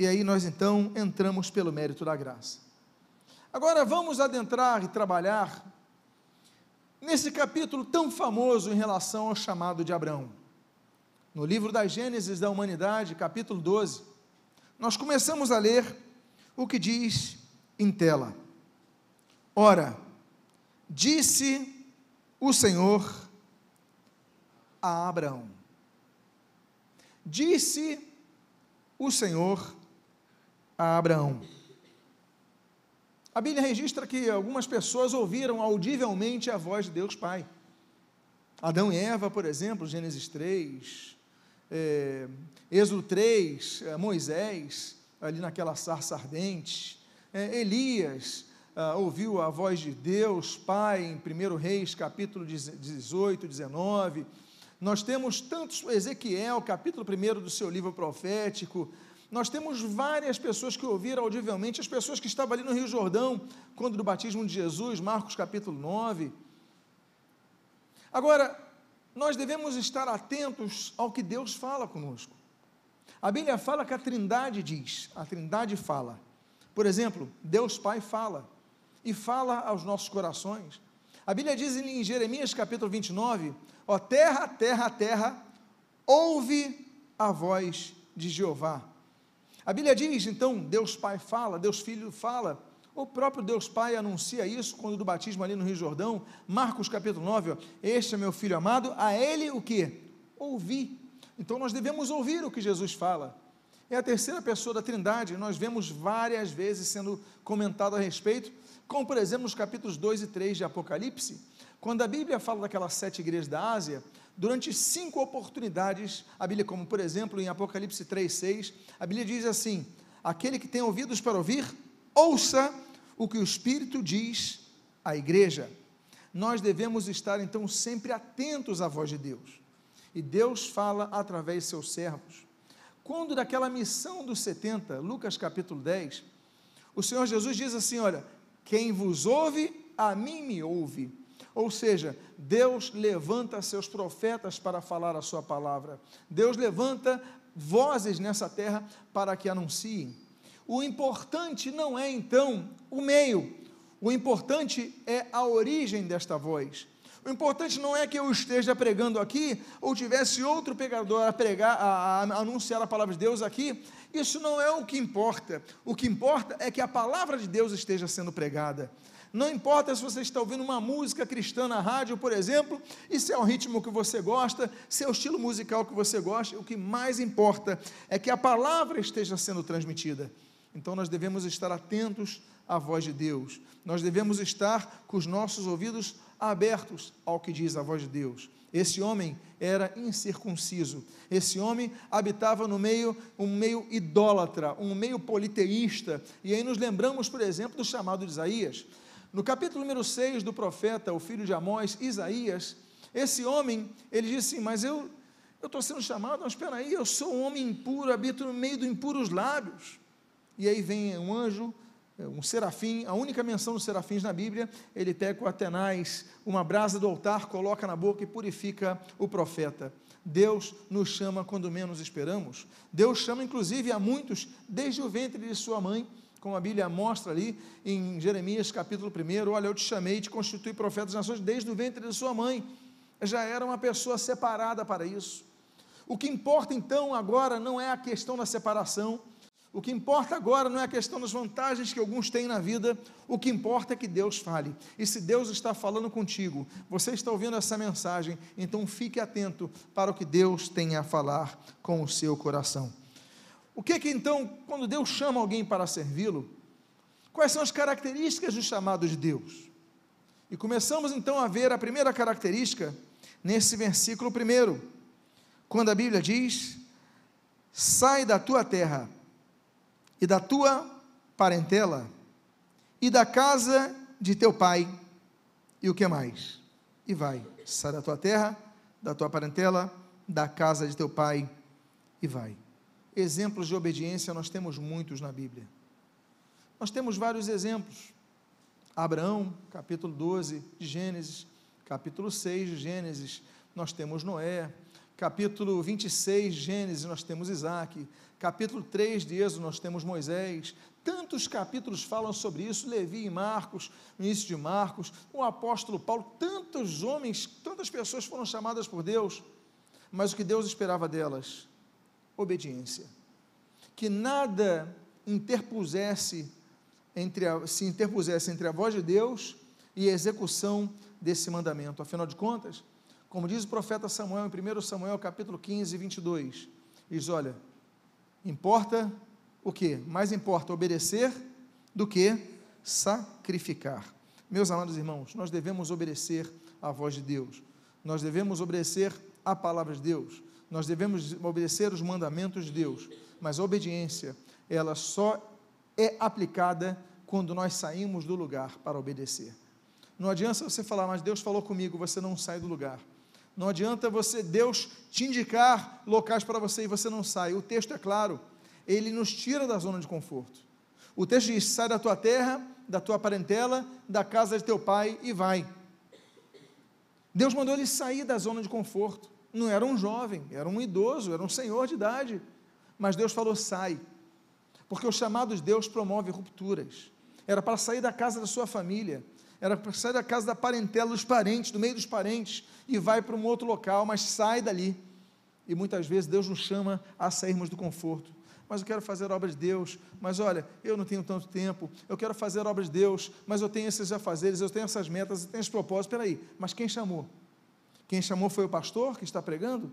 E aí nós então entramos pelo mérito da graça. Agora vamos adentrar e trabalhar nesse capítulo tão famoso em relação ao chamado de Abraão. No livro das Gênesis da Humanidade, capítulo 12, nós começamos a ler o que diz em tela. Ora, disse o Senhor a Abraão. Disse o Senhor a Abraão. A Bíblia registra que algumas pessoas ouviram audivelmente a voz de Deus Pai. Adão e Eva, por exemplo, Gênesis 3, é, Êxodo 3, é, Moisés, ali naquela sarça ardente, é, Elias ah, ouviu a voz de Deus Pai em 1 Reis, capítulo 18, 19. Nós temos tantos, Ezequiel, capítulo 1 do seu livro profético, nós temos várias pessoas que ouviram audivelmente, as pessoas que estavam ali no Rio Jordão, quando do batismo de Jesus, Marcos capítulo 9. Agora, nós devemos estar atentos ao que Deus fala conosco. A Bíblia fala que a Trindade diz, a Trindade fala. Por exemplo, Deus Pai fala, e fala aos nossos corações. A Bíblia diz em Jeremias capítulo 29, ó terra, terra, terra, ouve a voz de Jeová. A Bíblia diz, então, Deus Pai fala, Deus Filho fala, o próprio Deus Pai anuncia isso quando do batismo ali no Rio Jordão, Marcos capítulo 9, ó, este é meu filho amado, a ele o que? Ouvir. Então nós devemos ouvir o que Jesus fala. É a terceira pessoa da Trindade, nós vemos várias vezes sendo comentado a respeito, como por exemplo nos capítulos 2 e 3 de Apocalipse, quando a Bíblia fala daquelas sete igrejas da Ásia, durante cinco oportunidades, a Bíblia, como por exemplo em Apocalipse 3, 6, a Bíblia diz assim: aquele que tem ouvidos para ouvir, ouça o que o Espírito diz à igreja. Nós devemos estar então sempre atentos à voz de Deus. E Deus fala através de seus servos. Quando daquela missão dos 70, Lucas capítulo 10, o Senhor Jesus diz assim: Olha, quem vos ouve, a mim me ouve. Ou seja, Deus levanta seus profetas para falar a sua palavra. Deus levanta vozes nessa terra para que anunciem. O importante não é então o meio, o importante é a origem desta voz. O importante não é que eu esteja pregando aqui ou tivesse outro pregador a pregar, a, a, anunciar a palavra de Deus aqui. Isso não é o que importa. O que importa é que a palavra de Deus esteja sendo pregada. Não importa se você está ouvindo uma música cristã na rádio, por exemplo, e se é o ritmo que você gosta, se é o estilo musical que você gosta, o que mais importa é que a palavra esteja sendo transmitida. Então nós devemos estar atentos à voz de Deus. Nós devemos estar com os nossos ouvidos abertos ao que diz a voz de Deus. Esse homem era incircunciso. Esse homem habitava no meio, um meio idólatra, um meio politeísta. E aí nos lembramos, por exemplo, do chamado de Isaías. No capítulo número 6 do profeta, o filho de Amós, Isaías, esse homem, ele diz assim: Mas eu estou sendo chamado, mas espera aí, eu sou um homem impuro, habito no meio dos impuros lábios. E aí vem um anjo, um serafim, a única menção dos serafins na Bíblia, ele pega o Atenais, uma brasa do altar, coloca na boca e purifica o profeta. Deus nos chama quando menos esperamos. Deus chama, inclusive, a muitos desde o ventre de sua mãe como a Bíblia mostra ali em Jeremias capítulo 1, olha, eu te chamei e te constituí profeta das nações desde o ventre de sua mãe. Já era uma pessoa separada para isso. O que importa então agora não é a questão da separação, o que importa agora não é a questão das vantagens que alguns têm na vida, o que importa é que Deus fale. E se Deus está falando contigo, você está ouvindo essa mensagem, então fique atento para o que Deus tem a falar com o seu coração. O que que então, quando Deus chama alguém para servi-lo, quais são as características do chamado de Deus? E começamos então a ver a primeira característica nesse versículo primeiro, quando a Bíblia diz: sai da tua terra e da tua parentela e da casa de teu pai e o que mais? E vai, sai da tua terra, da tua parentela, da casa de teu pai e vai. Exemplos de obediência nós temos muitos na Bíblia. Nós temos vários exemplos. Abraão, capítulo 12 de Gênesis, capítulo 6 de Gênesis, nós temos Noé, Capítulo 26, Gênesis, nós temos Isaac. Capítulo 3 de Êxodo, nós temos Moisés. Tantos capítulos falam sobre isso, Levi e Marcos, no início de Marcos, o apóstolo Paulo, tantos homens, tantas pessoas foram chamadas por Deus, mas o que Deus esperava delas? Obediência. Que nada interpusesse entre a, se interpusesse entre a voz de Deus e a execução desse mandamento. Afinal de contas, como diz o profeta Samuel em 1 Samuel capítulo 15, 22, diz, olha, importa o que? Mais importa obedecer do que sacrificar. Meus amados irmãos, nós devemos obedecer à voz de Deus, nós devemos obedecer à palavra de Deus, nós devemos obedecer os mandamentos de Deus, mas a obediência, ela só é aplicada quando nós saímos do lugar para obedecer. Não adianta você falar, mas Deus falou comigo, você não sai do lugar. Não adianta você, Deus, te indicar locais para você e você não sai. O texto é claro ele nos tira da zona de conforto. O texto diz: sai da tua terra, da tua parentela, da casa de teu pai e vai. Deus mandou ele sair da zona de conforto. Não era um jovem, era um idoso, era um senhor de idade. Mas Deus falou: sai. Porque o chamado de Deus promove rupturas. Era para sair da casa da sua família, era para sair da casa da parentela dos parentes, do meio dos parentes, e vai para um outro local, mas sai dali. E muitas vezes Deus nos chama a sairmos do conforto mas eu quero fazer obras de Deus, mas olha, eu não tenho tanto tempo, eu quero fazer obras de Deus, mas eu tenho esses afazeres, eu tenho essas metas, eu tenho esses propósitos, espera aí, mas quem chamou? Quem chamou foi o pastor que está pregando?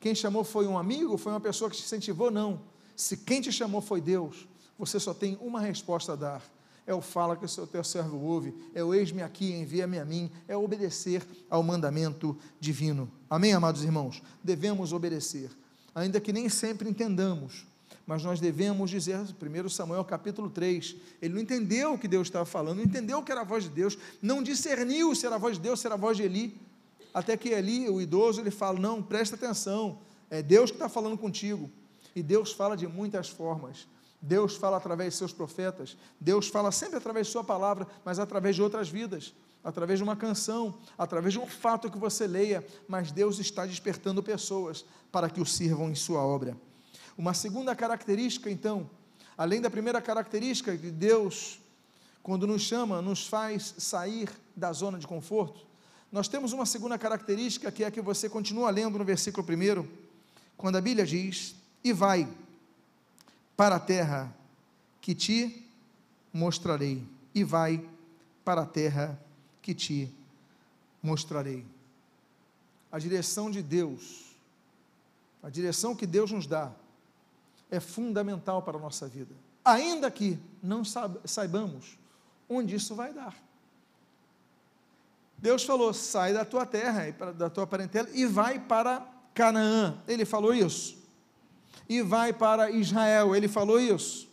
Quem chamou foi um amigo, foi uma pessoa que te incentivou? Não. Se quem te chamou foi Deus, você só tem uma resposta a dar. É o fala que o seu teu servo ouve, é o eis-me aqui, envia-me a mim, é obedecer ao mandamento divino. Amém, amados irmãos? Devemos obedecer, ainda que nem sempre entendamos, mas nós devemos dizer, 1 Samuel capítulo 3, ele não entendeu o que Deus estava falando, não entendeu que era a voz de Deus, não discerniu se era a voz de Deus, se era a voz de Eli, até que Eli, o idoso, ele fala, não, presta atenção, é Deus que está falando contigo, e Deus fala de muitas formas, Deus fala através de seus profetas, Deus fala sempre através de sua palavra, mas através de outras vidas, através de uma canção, através de um fato que você leia, mas Deus está despertando pessoas para que o sirvam em sua obra. Uma segunda característica, então, além da primeira característica que Deus, quando nos chama, nos faz sair da zona de conforto, nós temos uma segunda característica que é que você continua lendo no versículo 1, quando a Bíblia diz: E vai para a terra que te mostrarei, e vai para a terra que te mostrarei. A direção de Deus, a direção que Deus nos dá, é fundamental para a nossa vida, ainda que não saibamos onde isso vai dar. Deus falou: sai da tua terra, da tua parentela e vai para Canaã. Ele falou isso. E vai para Israel. Ele falou isso.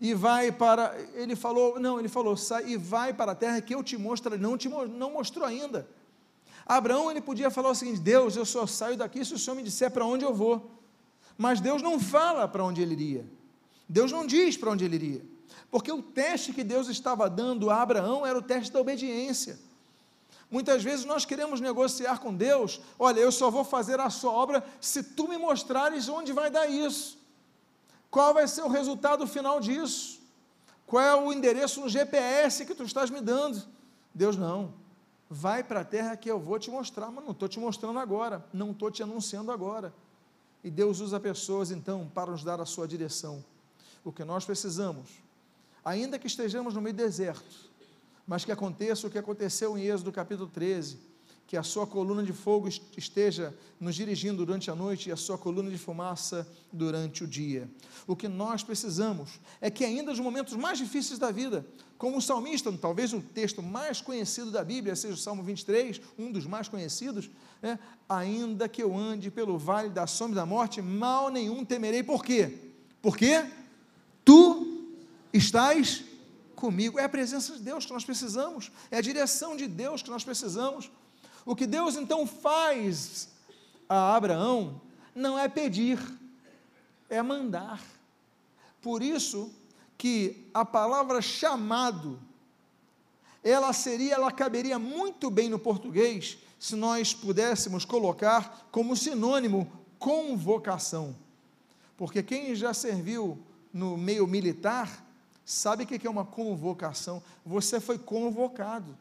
E vai para. Ele falou, não, ele falou, sai e vai para a terra que eu te mostro. Não te não mostrou ainda. Abraão ele podia falar o seguinte: Deus, eu só saio daqui se o Senhor me disser para onde eu vou. Mas Deus não fala para onde ele iria. Deus não diz para onde ele iria. Porque o teste que Deus estava dando a Abraão era o teste da obediência. Muitas vezes nós queremos negociar com Deus: olha, eu só vou fazer a sua obra se tu me mostrares onde vai dar isso. Qual vai ser o resultado final disso? Qual é o endereço no GPS que tu estás me dando? Deus não. Vai para a terra que eu vou te mostrar, mas não estou te mostrando agora, não estou te anunciando agora. E Deus usa pessoas então para nos dar a sua direção. O que nós precisamos, ainda que estejamos no meio do deserto, mas que aconteça o que aconteceu em Êxodo capítulo 13, que a sua coluna de fogo esteja nos dirigindo durante a noite e a sua coluna de fumaça durante o dia. O que nós precisamos é que, ainda nos momentos mais difíceis da vida, como o salmista, talvez o texto mais conhecido da Bíblia seja o Salmo 23, um dos mais conhecidos, né? ainda que eu ande pelo vale da sombra da morte, mal nenhum temerei. Por quê? Porque tu estás comigo. É a presença de Deus que nós precisamos, é a direção de Deus que nós precisamos. O que Deus então faz a Abraão não é pedir, é mandar. Por isso que a palavra chamado, ela seria, ela caberia muito bem no português se nós pudéssemos colocar como sinônimo convocação. Porque quem já serviu no meio militar sabe o que é uma convocação. Você foi convocado.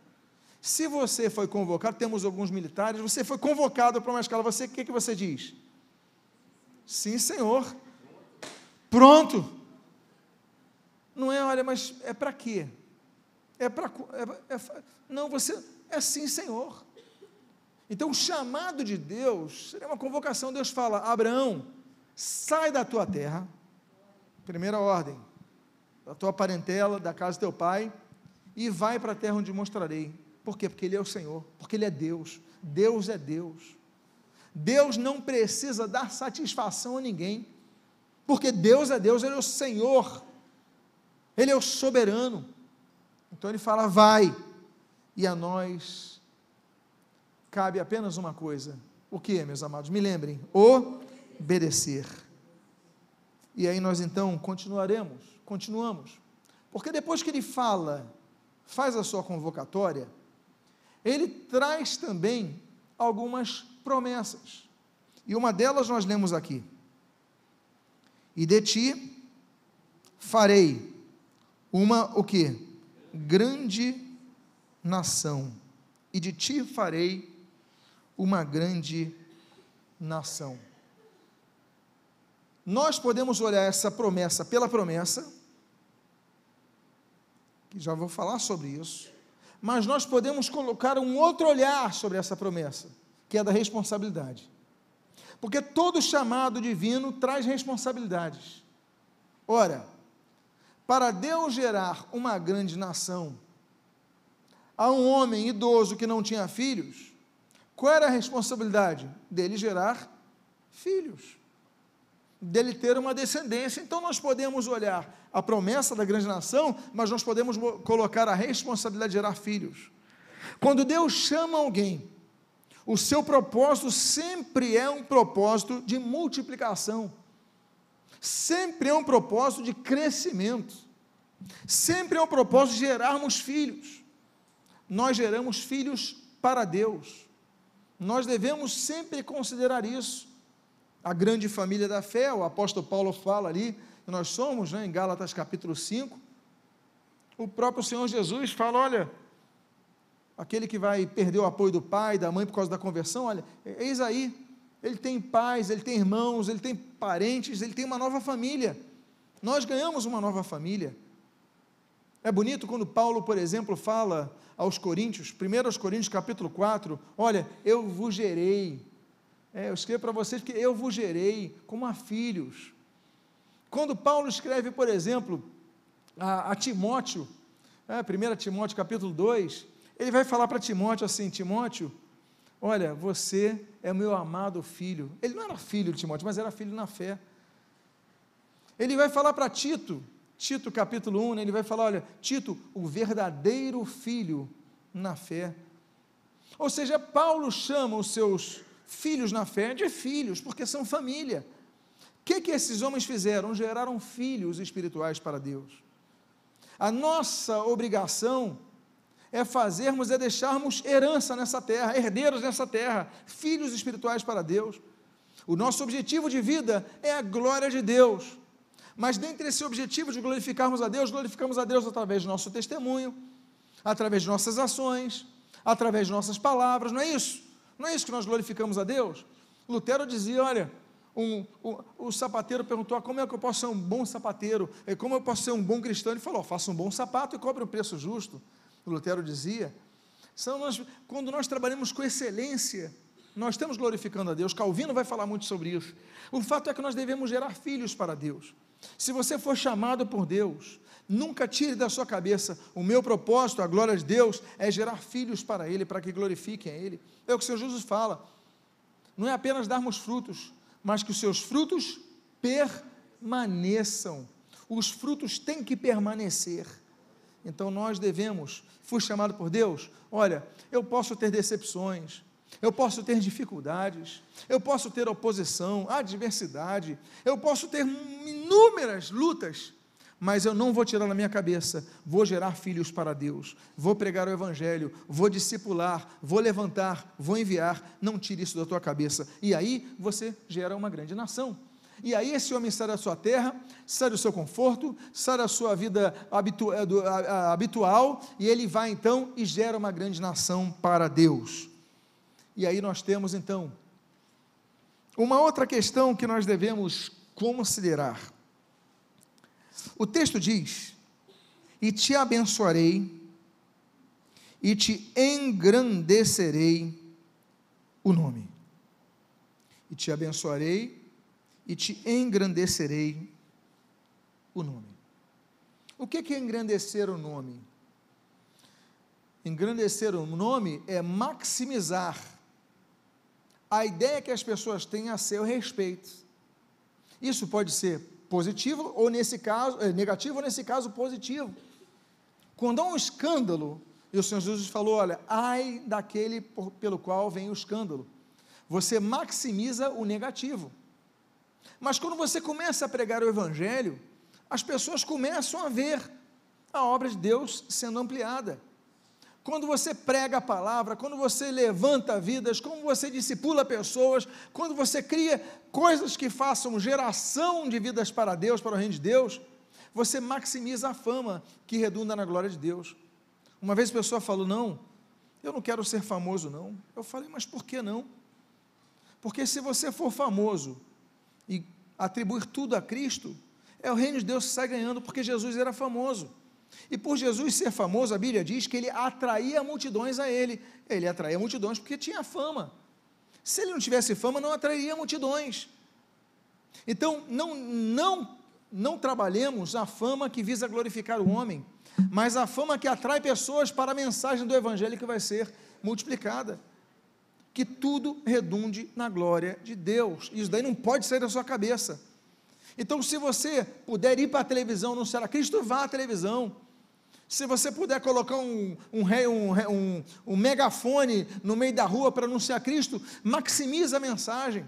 Se você foi convocado, temos alguns militares, você foi convocado para uma escala, você o que, que você diz? Sim, senhor. Pronto. Não é, olha, mas é para quê? É para. É, é, não, você. É sim, senhor. Então, o chamado de Deus seria uma convocação. Deus fala: Abraão, sai da tua terra. Primeira ordem. Da tua parentela, da casa do teu pai, e vai para a terra onde mostrarei. Por quê? Porque Ele é o Senhor, porque Ele é Deus. Deus é Deus. Deus não precisa dar satisfação a ninguém, porque Deus é Deus, Ele é o Senhor, Ele é o soberano. Então Ele fala: vai, e a nós cabe apenas uma coisa: o que, meus amados? Me lembrem: obedecer. E aí nós então continuaremos, continuamos, porque depois que Ele fala, faz a sua convocatória, Ele traz também algumas promessas. E uma delas nós lemos aqui. E de ti farei uma o que? Grande nação. E de ti farei uma grande nação. Nós podemos olhar essa promessa pela promessa, que já vou falar sobre isso, mas nós podemos colocar um outro olhar sobre essa promessa que é da responsabilidade. Porque todo chamado divino traz responsabilidades. Ora, para Deus gerar uma grande nação, a um homem idoso que não tinha filhos, qual era a responsabilidade? Dele gerar filhos, dele ter uma descendência. Então nós podemos olhar a promessa da grande nação, mas nós podemos colocar a responsabilidade de gerar filhos. Quando Deus chama alguém o seu propósito sempre é um propósito de multiplicação, sempre é um propósito de crescimento, sempre é um propósito de gerarmos filhos. Nós geramos filhos para Deus, nós devemos sempre considerar isso. A grande família da fé, o apóstolo Paulo fala ali, nós somos, né, em Gálatas capítulo 5. O próprio Senhor Jesus fala: olha, aquele que vai perder o apoio do pai, da mãe por causa da conversão, olha, eis aí, ele tem pais, ele tem irmãos, ele tem parentes, ele tem uma nova família. Nós ganhamos uma nova família. É bonito quando Paulo, por exemplo, fala aos Coríntios, 1 aos Coríntios capítulo 4, olha, eu vos gerei. É, eu escrevo para vocês que eu vos gerei como a filhos. Quando Paulo escreve, por exemplo, a, a Timóteo, é, 1 Timóteo capítulo 2, ele vai falar para Timóteo assim: Timóteo, olha, você é meu amado filho. Ele não era filho de Timóteo, mas era filho na fé. Ele vai falar para Tito, Tito capítulo 1, né, ele vai falar: olha, Tito, o verdadeiro filho na fé. Ou seja, Paulo chama os seus filhos na fé de filhos, porque são família. O que, que esses homens fizeram? Geraram filhos espirituais para Deus. A nossa obrigação é fazermos, é deixarmos herança nessa terra, herdeiros nessa terra, filhos espirituais para Deus. O nosso objetivo de vida é a glória de Deus. Mas dentre esse objetivo de glorificarmos a Deus, glorificamos a Deus através do nosso testemunho, através de nossas ações, através de nossas palavras, não é isso? Não é isso que nós glorificamos a Deus? Lutero dizia: olha, um, um, o sapateiro perguntou: ah, como é que eu posso ser um bom sapateiro? Como eu posso ser um bom cristão? Ele falou: faça um bom sapato e cobre um preço justo. Lutero dizia, são nós, quando nós trabalhamos com excelência, nós estamos glorificando a Deus. Calvino vai falar muito sobre isso. O fato é que nós devemos gerar filhos para Deus. Se você for chamado por Deus, nunca tire da sua cabeça: o meu propósito, a glória de Deus, é gerar filhos para Ele, para que glorifiquem a Ele. É o que o Senhor Jesus fala. Não é apenas darmos frutos, mas que os seus frutos permaneçam. Os frutos têm que permanecer. Então nós devemos, fui chamado por Deus, olha, eu posso ter decepções, eu posso ter dificuldades, eu posso ter oposição, adversidade, eu posso ter inúmeras lutas, mas eu não vou tirar da minha cabeça, vou gerar filhos para Deus, vou pregar o Evangelho, vou discipular, vou levantar, vou enviar, não tire isso da tua cabeça, e aí você gera uma grande nação. E aí esse homem sai da sua terra, sai do seu conforto, sai da sua vida habitu eh, habitual, e ele vai então e gera uma grande nação para Deus. E aí nós temos então uma outra questão que nós devemos considerar. O texto diz: E te abençoarei, e te engrandecerei o nome. E te abençoarei, e te engrandecerei o nome. O que é engrandecer o nome? Engrandecer o nome é maximizar a ideia que as pessoas têm a seu respeito. Isso pode ser positivo ou nesse caso, é, negativo ou nesse caso positivo. Quando há um escândalo, e o Senhor Jesus falou: olha, ai daquele por, pelo qual vem o escândalo. Você maximiza o negativo. Mas quando você começa a pregar o Evangelho, as pessoas começam a ver a obra de Deus sendo ampliada. Quando você prega a palavra, quando você levanta vidas, quando você discipula pessoas, quando você cria coisas que façam geração de vidas para Deus, para o reino de Deus, você maximiza a fama que redunda na glória de Deus. Uma vez a pessoa falou: Não, eu não quero ser famoso, não. Eu falei: Mas por que não? Porque se você for famoso e atribuir tudo a Cristo, é o reino de Deus que sai ganhando, porque Jesus era famoso. E por Jesus ser famoso, a Bíblia diz que ele atraía multidões a ele. Ele atraía multidões porque tinha fama. Se ele não tivesse fama, não atrairia multidões. Então, não, não, não trabalhemos a fama que visa glorificar o homem, mas a fama que atrai pessoas para a mensagem do Evangelho que vai ser multiplicada. Que tudo redunde na glória de Deus. Isso daí não pode sair da sua cabeça. Então, se você puder ir para a televisão anunciar Cristo, vá à televisão. Se você puder colocar um, um, um, um, um megafone no meio da rua para anunciar Cristo, maximiza a mensagem.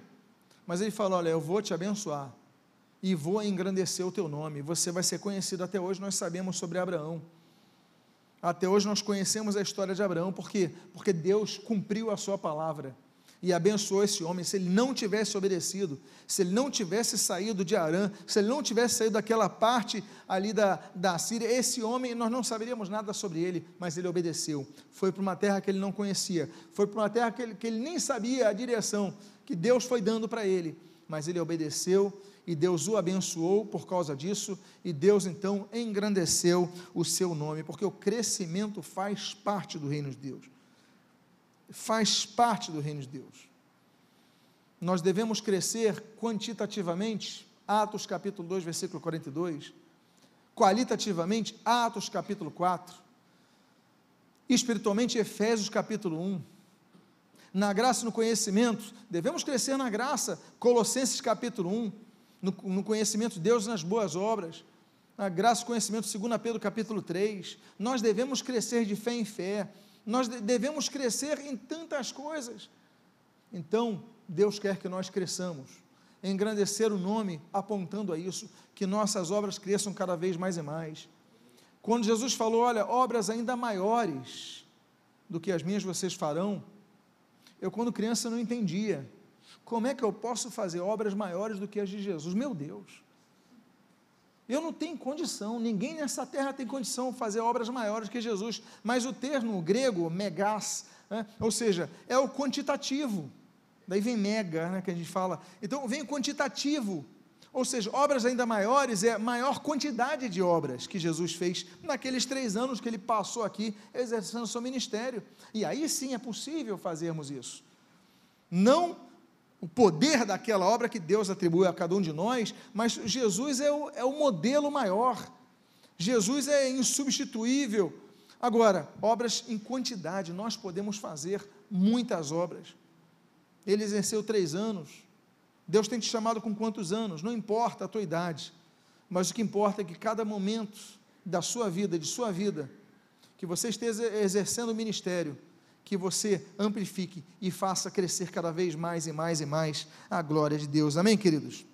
Mas ele fala: Olha, eu vou te abençoar e vou engrandecer o teu nome. Você vai ser conhecido. Até hoje nós sabemos sobre Abraão. Até hoje nós conhecemos a história de Abraão, por quê? Porque Deus cumpriu a sua palavra e abençoou esse homem. Se ele não tivesse obedecido, se ele não tivesse saído de Arã, se ele não tivesse saído daquela parte ali da, da Síria, esse homem, nós não saberíamos nada sobre ele, mas ele obedeceu. Foi para uma terra que ele não conhecia, foi para uma terra que ele, que ele nem sabia a direção que Deus foi dando para ele, mas ele obedeceu e Deus o abençoou por causa disso, e Deus então engrandeceu o seu nome, porque o crescimento faz parte do reino de Deus faz parte do reino de Deus. Nós devemos crescer quantitativamente, Atos capítulo 2, versículo 42, qualitativamente, Atos capítulo 4, espiritualmente, Efésios capítulo 1. Na graça e no conhecimento, devemos crescer na graça, Colossenses capítulo 1, no, no conhecimento de Deus nas boas obras, na graça e conhecimento, 2 Pedro capítulo 3. Nós devemos crescer de fé em fé, nós devemos crescer em tantas coisas. Então, Deus quer que nós cresçamos, engrandecer o nome apontando a isso, que nossas obras cresçam cada vez mais e mais. Quando Jesus falou, olha, obras ainda maiores do que as minhas vocês farão, eu quando criança não entendia. Como é que eu posso fazer obras maiores do que as de Jesus? Meu Deus! Eu não tenho condição, ninguém nessa terra tem condição de fazer obras maiores que Jesus. Mas o termo grego, megas, né, ou seja, é o quantitativo. Daí vem mega, né, que a gente fala. Então vem o quantitativo. Ou seja, obras ainda maiores é maior quantidade de obras que Jesus fez naqueles três anos que ele passou aqui exercendo seu ministério. E aí sim é possível fazermos isso. Não o poder daquela obra que Deus atribui a cada um de nós, mas Jesus é o, é o modelo maior. Jesus é insubstituível. Agora, obras em quantidade, nós podemos fazer muitas obras. Ele exerceu três anos. Deus tem te chamado com quantos anos? Não importa a tua idade, mas o que importa é que cada momento da sua vida, de sua vida, que você esteja exercendo o ministério, que você amplifique e faça crescer cada vez mais e mais e mais a glória de Deus. Amém, queridos?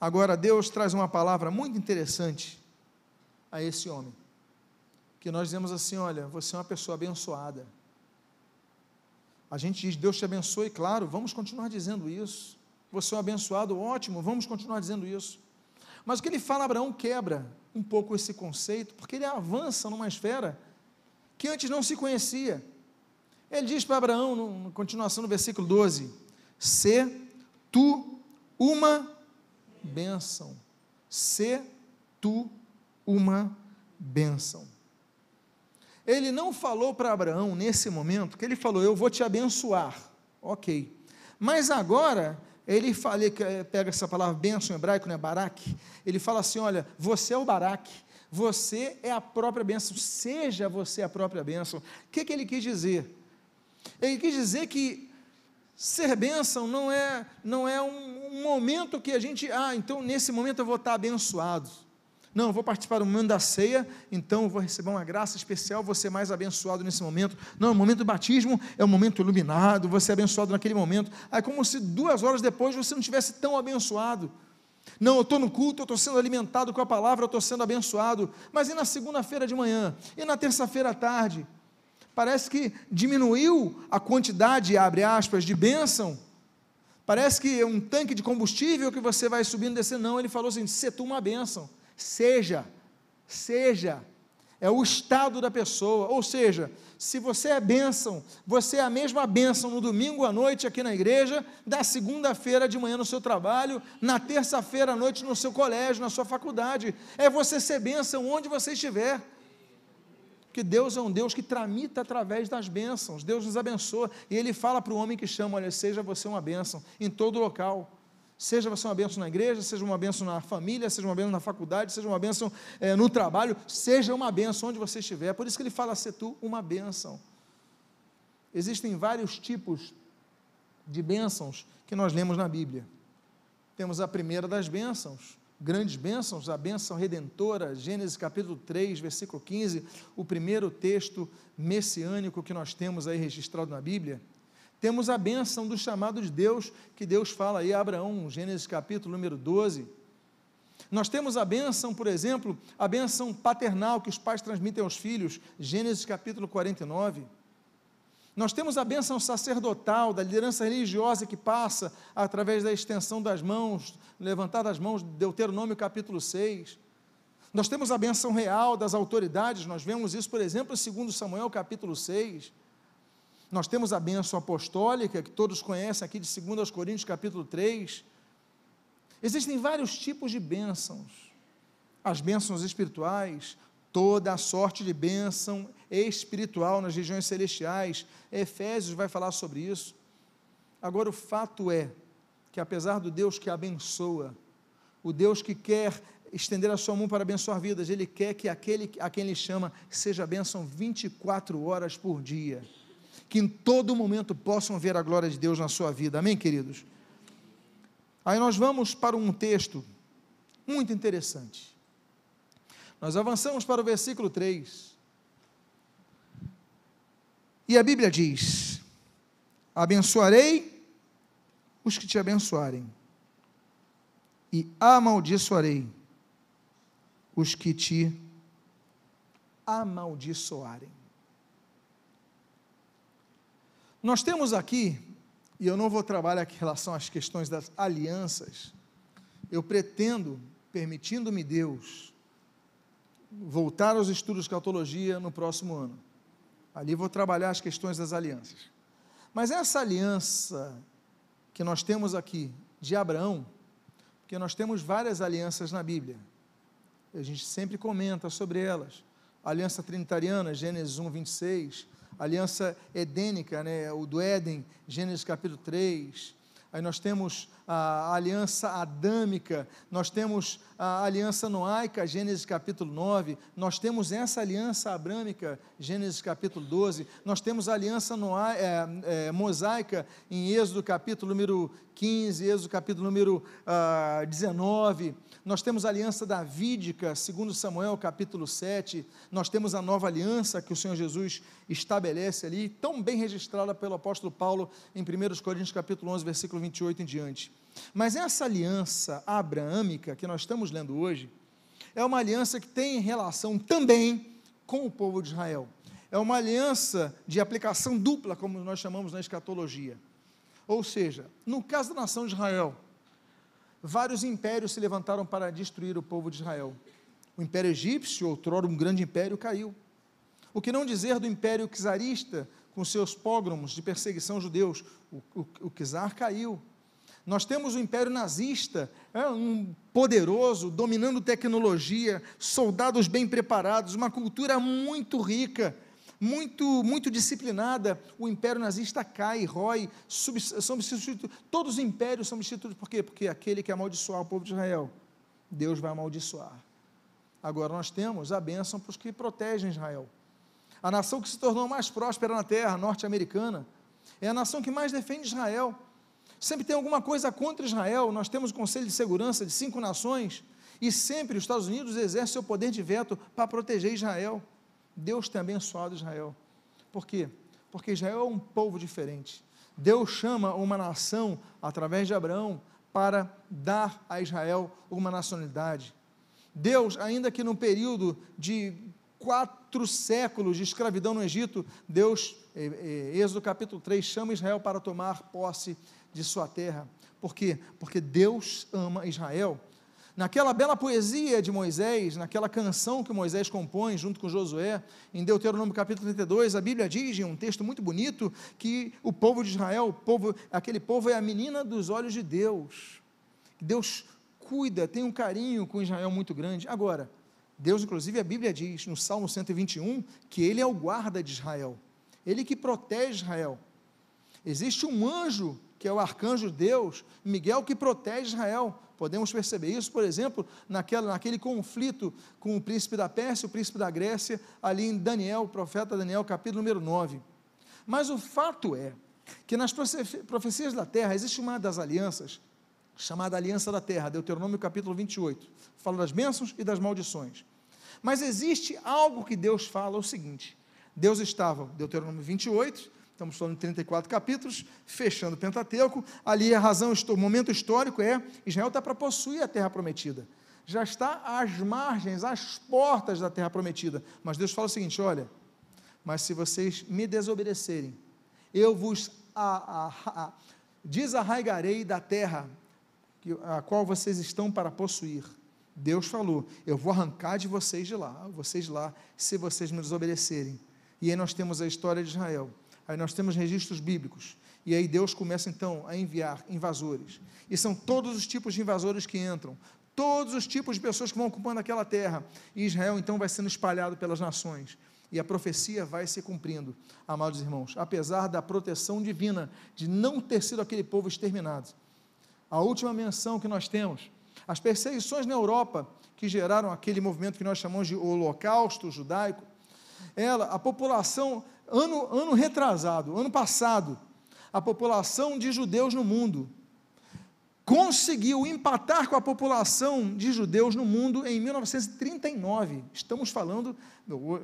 Agora, Deus traz uma palavra muito interessante a esse homem. Que nós dizemos assim: olha, você é uma pessoa abençoada. A gente diz, Deus te abençoe, claro, vamos continuar dizendo isso. Você é um abençoado, ótimo, vamos continuar dizendo isso. Mas o que ele fala, Abraão quebra um pouco esse conceito, porque ele avança numa esfera que antes não se conhecia. Ele diz para Abraão, na continuação do versículo 12: Se tu uma bênção, se tu uma bênção. Ele não falou para Abraão nesse momento que ele falou: Eu vou te abençoar. Ok. Mas agora, ele fala, ele pega essa palavra bênção em hebraico, né, barak. Ele fala assim: Olha, você é o barak. Você é a própria bênção. Seja você a própria bênção. O que, que ele quis dizer? Ele quis dizer que ser bênção não é, não é um, um, momento que a gente, ah, então nesse momento eu vou estar abençoado. Não, eu vou participar do momento da ceia, então eu vou receber uma graça especial, ser mais abençoado nesse momento. Não, o momento do batismo é um momento iluminado, vou ser abençoado naquele momento. É como se duas horas depois você não tivesse tão abençoado. Não, eu estou no culto, eu estou sendo alimentado com a palavra, eu estou sendo abençoado. Mas e na segunda-feira de manhã? E na terça-feira à tarde? Parece que diminuiu a quantidade, abre aspas, de bênção. Parece que é um tanque de combustível que você vai subindo e descendo. Não, ele falou assim: se tu uma bênção. Seja, seja. É o estado da pessoa. Ou seja, se você é bênção, você é a mesma bênção no domingo à noite aqui na igreja, da segunda-feira de manhã no seu trabalho, na terça-feira à noite no seu colégio, na sua faculdade. É você ser bênção onde você estiver. Porque Deus é um Deus que tramita através das bênçãos. Deus nos abençoa. E Ele fala para o homem que chama: olha, seja você uma bênção em todo local. Seja você uma bênção na igreja, seja uma bênção na família, seja uma bênção na faculdade, seja uma bênção é, no trabalho, seja uma bênção onde você estiver. Por isso que ele fala, ser tu uma bênção. Existem vários tipos de bênçãos que nós lemos na Bíblia. Temos a primeira das bênçãos, grandes bênçãos, a bênção redentora, Gênesis capítulo 3, versículo 15, o primeiro texto messiânico que nós temos aí registrado na Bíblia. Temos a bênção do chamado de Deus, que Deus fala aí a Abraão, Gênesis capítulo número 12. Nós temos a bênção, por exemplo, a bênção paternal que os pais transmitem aos filhos, Gênesis capítulo 49. Nós temos a bênção sacerdotal, da liderança religiosa que passa através da extensão das mãos, levantar das mãos, Deuteronômio capítulo 6. Nós temos a bênção real das autoridades, nós vemos isso, por exemplo, em 2 Samuel capítulo 6. Nós temos a bênção apostólica, que todos conhecem aqui de 2 Coríntios capítulo 3. Existem vários tipos de bênçãos. As bênçãos espirituais, toda a sorte de bênção espiritual nas regiões celestiais. Efésios vai falar sobre isso. Agora, o fato é que, apesar do Deus que abençoa, o Deus que quer estender a sua mão para abençoar vidas, Ele quer que aquele a quem Ele chama seja bênção 24 horas por dia que em todo momento possam ver a glória de Deus na sua vida. Amém, queridos? Aí nós vamos para um texto muito interessante. Nós avançamos para o versículo 3. E a Bíblia diz: Abençoarei os que te abençoarem, e amaldiçoarei os que te amaldiçoarem. Nós temos aqui, e eu não vou trabalhar aqui em relação às questões das alianças, eu pretendo, permitindo-me Deus, voltar aos estudos de catologia no próximo ano. Ali vou trabalhar as questões das alianças. Mas essa aliança que nós temos aqui de Abraão, porque nós temos várias alianças na Bíblia, a gente sempre comenta sobre elas. A aliança trinitariana, Gênesis 1, 26, aliança edênica, né, o do Éden, Gênesis capítulo 3. Aí nós temos a aliança adâmica, nós temos a aliança noaica, Gênesis capítulo 9, nós temos essa aliança abrâmica, Gênesis capítulo 12, nós temos a aliança noa, é, é, mosaica em Êxodo capítulo número 15, Êxodo capítulo número uh, 19, nós temos a aliança davídica, segundo Samuel capítulo 7, nós temos a nova aliança que o Senhor Jesus estabelece ali, tão bem registrada pelo apóstolo Paulo em 1 Coríntios capítulo 11, versículo 28 em diante. Mas essa aliança abraâmica que nós estamos lendo hoje, é uma aliança que tem relação também com o povo de Israel é uma aliança de aplicação dupla, como nós chamamos na escatologia. Ou seja, no caso da nação de Israel, vários impérios se levantaram para destruir o povo de Israel. O Império Egípcio, outrora um grande império, caiu. O que não dizer do Império Czarista, com seus pogromos de perseguição judeus? O, o, o czar caiu. Nós temos o Império Nazista, é, um poderoso, dominando tecnologia, soldados bem preparados, uma cultura muito rica, muito, muito disciplinada, o império nazista cai, rói, são substituídos, todos os impérios são substituídos, por quê? Porque aquele que amaldiçoar o povo de Israel, Deus vai amaldiçoar. Agora nós temos a bênção para os que protegem Israel. A nação que se tornou mais próspera na terra, norte-americana, é a nação que mais defende Israel. Sempre tem alguma coisa contra Israel. Nós temos o Conselho de Segurança de cinco nações, e sempre os Estados Unidos exercem seu poder de veto para proteger Israel. Deus tem abençoado Israel. Por quê? Porque Israel é um povo diferente. Deus chama uma nação, através de Abraão, para dar a Israel uma nacionalidade. Deus, ainda que no período de quatro séculos de escravidão no Egito, Deus, eh, eh, Êxodo capítulo 3, chama Israel para tomar posse de sua terra. Por quê? Porque Deus ama Israel Naquela bela poesia de Moisés, naquela canção que Moisés compõe junto com Josué, em Deuteronômio capítulo 32, a Bíblia diz, em um texto muito bonito, que o povo de Israel, povo, aquele povo é a menina dos olhos de Deus. Deus cuida, tem um carinho com Israel muito grande. Agora, Deus, inclusive, a Bíblia diz no Salmo 121 que Ele é o guarda de Israel, Ele que protege Israel. Existe um anjo, que é o arcanjo de Deus, Miguel, que protege Israel. Podemos perceber isso, por exemplo, naquela, naquele conflito com o príncipe da Pérsia, o príncipe da Grécia, ali em Daniel, profeta Daniel, capítulo número 9. Mas o fato é que nas profecias da terra existe uma das alianças, chamada Aliança da Terra, Deuteronômio capítulo 28. Fala das bênçãos e das maldições. Mas existe algo que Deus fala, o seguinte: Deus estava, Deuteronômio 28, Estamos falando de 34 capítulos, fechando o Pentateuco. Ali a razão, o momento histórico é: Israel está para possuir a terra prometida. Já está às margens, às portas da terra prometida. Mas Deus fala o seguinte: olha, mas se vocês me desobedecerem, eu vos a, a, a, desarraigarei da terra a qual vocês estão para possuir. Deus falou: eu vou arrancar de vocês de lá, vocês lá, se vocês me desobedecerem. E aí nós temos a história de Israel Aí nós temos registros bíblicos. E aí Deus começa então a enviar invasores. E são todos os tipos de invasores que entram, todos os tipos de pessoas que vão ocupando aquela terra. E Israel então vai sendo espalhado pelas nações. E a profecia vai se cumprindo, amados irmãos, apesar da proteção divina de não ter sido aquele povo exterminado. A última menção que nós temos, as perseguições na Europa, que geraram aquele movimento que nós chamamos de holocausto judaico, ela, a população ano, ano retrasado, ano passado, a população de judeus no mundo conseguiu empatar com a população de judeus no mundo em 1939. Estamos falando,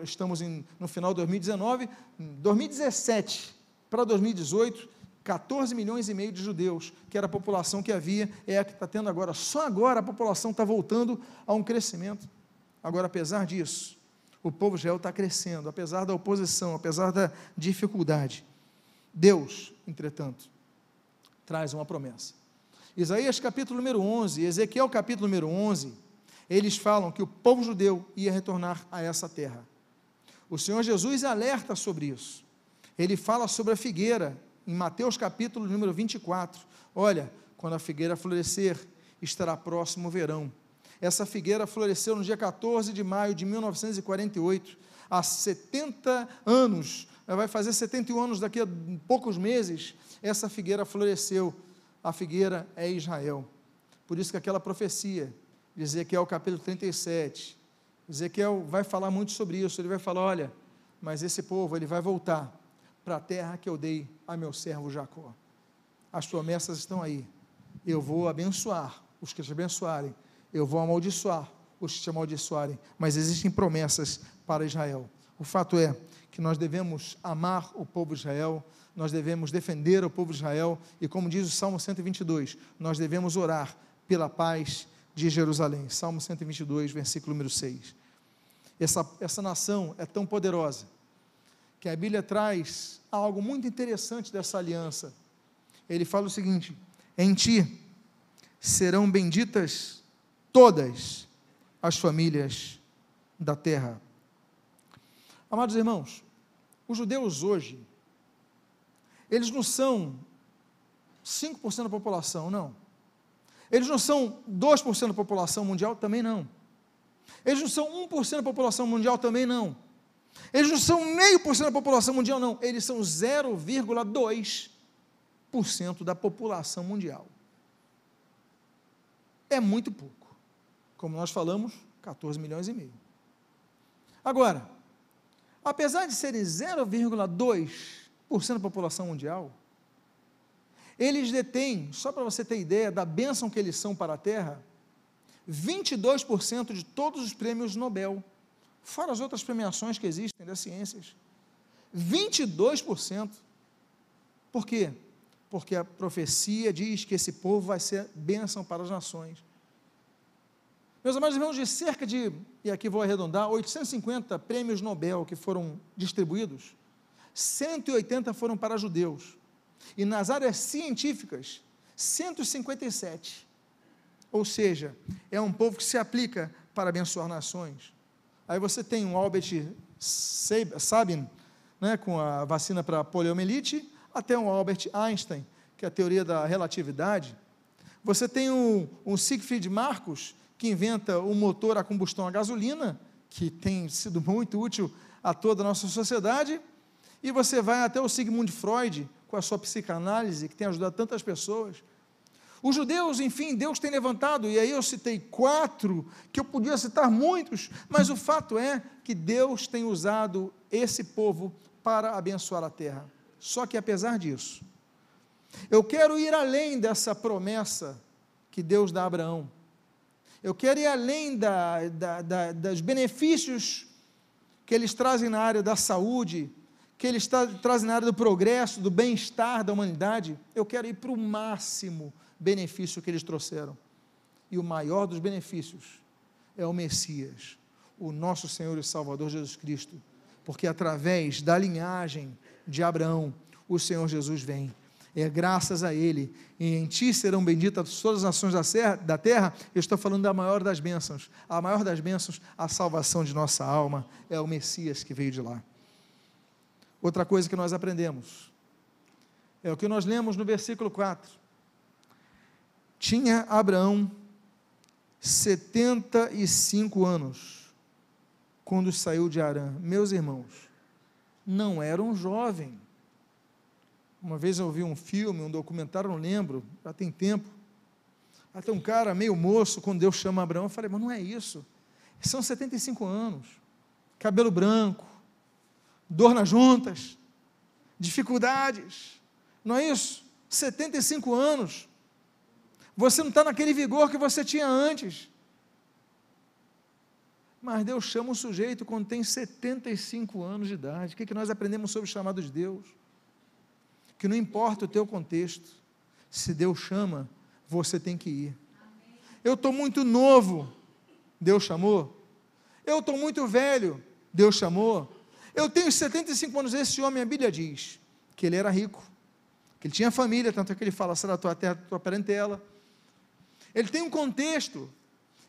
estamos em, no final de 2019, 2017 para 2018, 14 milhões e meio de judeus, que era a população que havia, é a que está tendo agora. Só agora a população está voltando a um crescimento. Agora, apesar disso, o povo Israel está crescendo, apesar da oposição, apesar da dificuldade. Deus, entretanto, traz uma promessa. Isaías capítulo número 11, Ezequiel capítulo número 11, eles falam que o povo judeu ia retornar a essa terra. O Senhor Jesus alerta sobre isso. Ele fala sobre a figueira, em Mateus capítulo número 24. Olha, quando a figueira florescer, estará próximo o verão essa figueira floresceu no dia 14 de maio de 1948, há 70 anos, vai fazer 71 anos daqui a poucos meses, essa figueira floresceu. A figueira é Israel. Por isso que aquela profecia de Ezequiel capítulo 37, Ezequiel vai falar muito sobre isso, ele vai falar, olha, mas esse povo, ele vai voltar para a terra que eu dei a meu servo Jacó. As promessas estão aí. eu vou abençoar os que te abençoarem, eu vou amaldiçoar os que te amaldiçoarem, mas existem promessas para Israel. O fato é que nós devemos amar o povo de Israel, nós devemos defender o povo de Israel e, como diz o Salmo 122, nós devemos orar pela paz de Jerusalém. Salmo 122, versículo número 6. Essa, essa nação é tão poderosa que a Bíblia traz algo muito interessante dessa aliança. Ele fala o seguinte: em ti serão benditas todas as famílias da terra. Amados irmãos, os judeus hoje, eles não são 5% da população, não. Eles não são 2% da população mundial, também não. Eles não são 1% da população mundial, também não. Eles não são meio por cento da população mundial, não. Eles são 0,2% da população mundial. É muito pouco. Como nós falamos, 14 milhões e meio. Agora, apesar de serem 0,2% da população mundial, eles detêm, só para você ter ideia da bênção que eles são para a Terra, 22% de todos os prêmios Nobel, fora as outras premiações que existem das ciências. 22%. Por quê? Porque a profecia diz que esse povo vai ser bênção para as nações. Meus amados irmãos, de cerca de, e aqui vou arredondar, 850 prêmios Nobel que foram distribuídos, 180 foram para judeus. E nas áreas científicas, 157. Ou seja, é um povo que se aplica para abençoar nações. Aí você tem um Albert Sabin, né, com a vacina para poliomielite, até um Albert Einstein, que é a teoria da relatividade. Você tem um, um Siegfried Marcos, que inventa o motor a combustão a gasolina, que tem sido muito útil a toda a nossa sociedade. E você vai até o Sigmund Freud, com a sua psicanálise, que tem ajudado tantas pessoas. Os judeus, enfim, Deus tem levantado, e aí eu citei quatro, que eu podia citar muitos, mas o fato é que Deus tem usado esse povo para abençoar a terra. Só que apesar disso, eu quero ir além dessa promessa que Deus dá a Abraão. Eu quero ir além da, da, da, dos benefícios que eles trazem na área da saúde, que eles trazem na área do progresso, do bem-estar da humanidade. Eu quero ir para o máximo benefício que eles trouxeram. E o maior dos benefícios é o Messias, o nosso Senhor e Salvador Jesus Cristo, porque através da linhagem de Abraão, o Senhor Jesus vem. É graças a Ele, e em Ti serão benditas todas as nações da, serra, da terra. Eu estou falando da maior das bênçãos. A maior das bênçãos, a salvação de nossa alma, é o Messias que veio de lá. Outra coisa que nós aprendemos é o que nós lemos no versículo 4 tinha Abraão 75 anos quando saiu de Arã. Meus irmãos, não era um jovem. Uma vez eu vi um filme, um documentário, não lembro, já tem tempo. Até um cara meio moço, quando Deus chama Abraão, eu falei, mas não é isso. São 75 anos, cabelo branco, dor nas juntas, dificuldades, não é isso? 75 anos. Você não está naquele vigor que você tinha antes. Mas Deus chama o sujeito quando tem 75 anos de idade. O que, que nós aprendemos sobre o chamado de Deus? Que não importa o teu contexto, se Deus chama, você tem que ir. Eu estou muito novo, Deus chamou. Eu estou muito velho, Deus chamou. Eu tenho 75 anos, esse homem, a Bíblia diz que ele era rico, que ele tinha família, tanto é que ele fala, será a tua terra, a tua parentela. Ele tem um contexto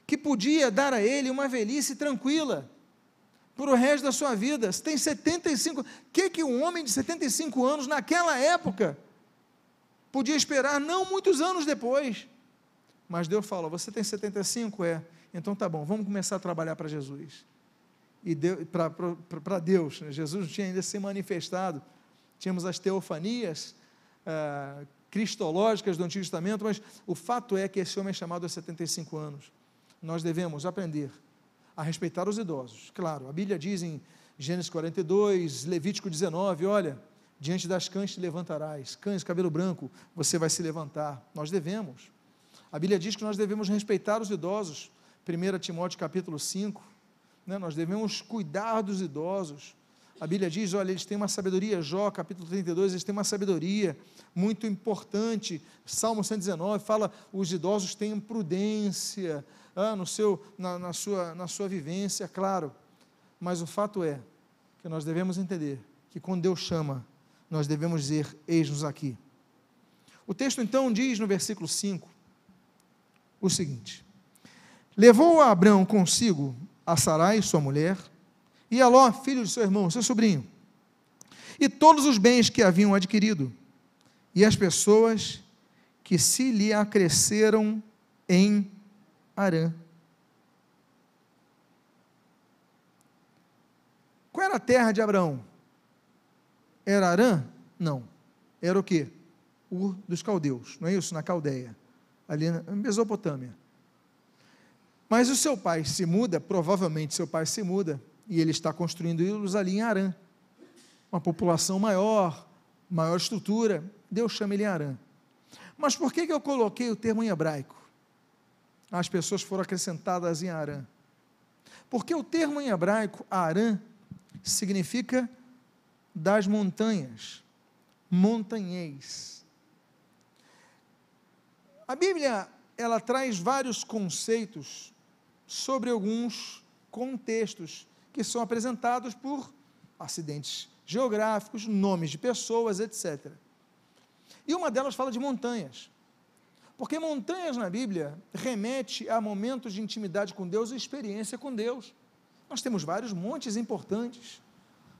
que podia dar a ele uma velhice tranquila por o resto da sua vida. Você tem 75. O que, que um homem de 75 anos, naquela época, podia esperar, não muitos anos depois? Mas Deus fala: Você tem 75? É. Então tá bom, vamos começar a trabalhar para Jesus. E para Deus, né? Jesus não tinha ainda se manifestado. Tínhamos as teofanias, ah, cristológicas do Antigo Testamento, mas o fato é que esse homem é chamado a 75 anos. Nós devemos aprender a respeitar os idosos. Claro, a Bíblia diz em Gênesis 42, Levítico 19, olha, diante das cães te levantarás, cães, cabelo branco, você vai se levantar. Nós devemos. A Bíblia diz que nós devemos respeitar os idosos. 1 Timóteo capítulo 5. Né? Nós devemos cuidar dos idosos. A Bíblia diz, olha, eles têm uma sabedoria, Jó, capítulo 32, eles têm uma sabedoria muito importante. Salmo 119 fala, os idosos têm prudência ah, no seu, na, na, sua, na sua vivência, claro. Mas o fato é que nós devemos entender que quando Deus chama, nós devemos dizer, eis-nos aqui. O texto então diz no versículo 5 o seguinte: Levou Abraão consigo a Sarai, sua mulher, e a Ló, filho de seu irmão, seu sobrinho, e todos os bens que haviam adquirido, e as pessoas que se lhe acresceram em Arã. Qual era a terra de Abraão? Era Arã? Não. Era o quê? Ur dos caldeus, não é isso? Na Caldeia, ali na Mesopotâmia. Mas o seu pai se muda, provavelmente seu pai se muda, e ele está construindo ídolos ali em Arã. Uma população maior, maior estrutura, Deus chama ele Arã. Mas por que, que eu coloquei o termo em hebraico? As pessoas foram acrescentadas em Arã. Porque o termo em hebraico, Arã, significa das montanhas, montanhês. A Bíblia, ela traz vários conceitos sobre alguns contextos que são apresentados por acidentes geográficos, nomes de pessoas, etc. E uma delas fala de montanhas. Porque montanhas na Bíblia remete a momentos de intimidade com Deus e experiência com Deus. Nós temos vários montes importantes.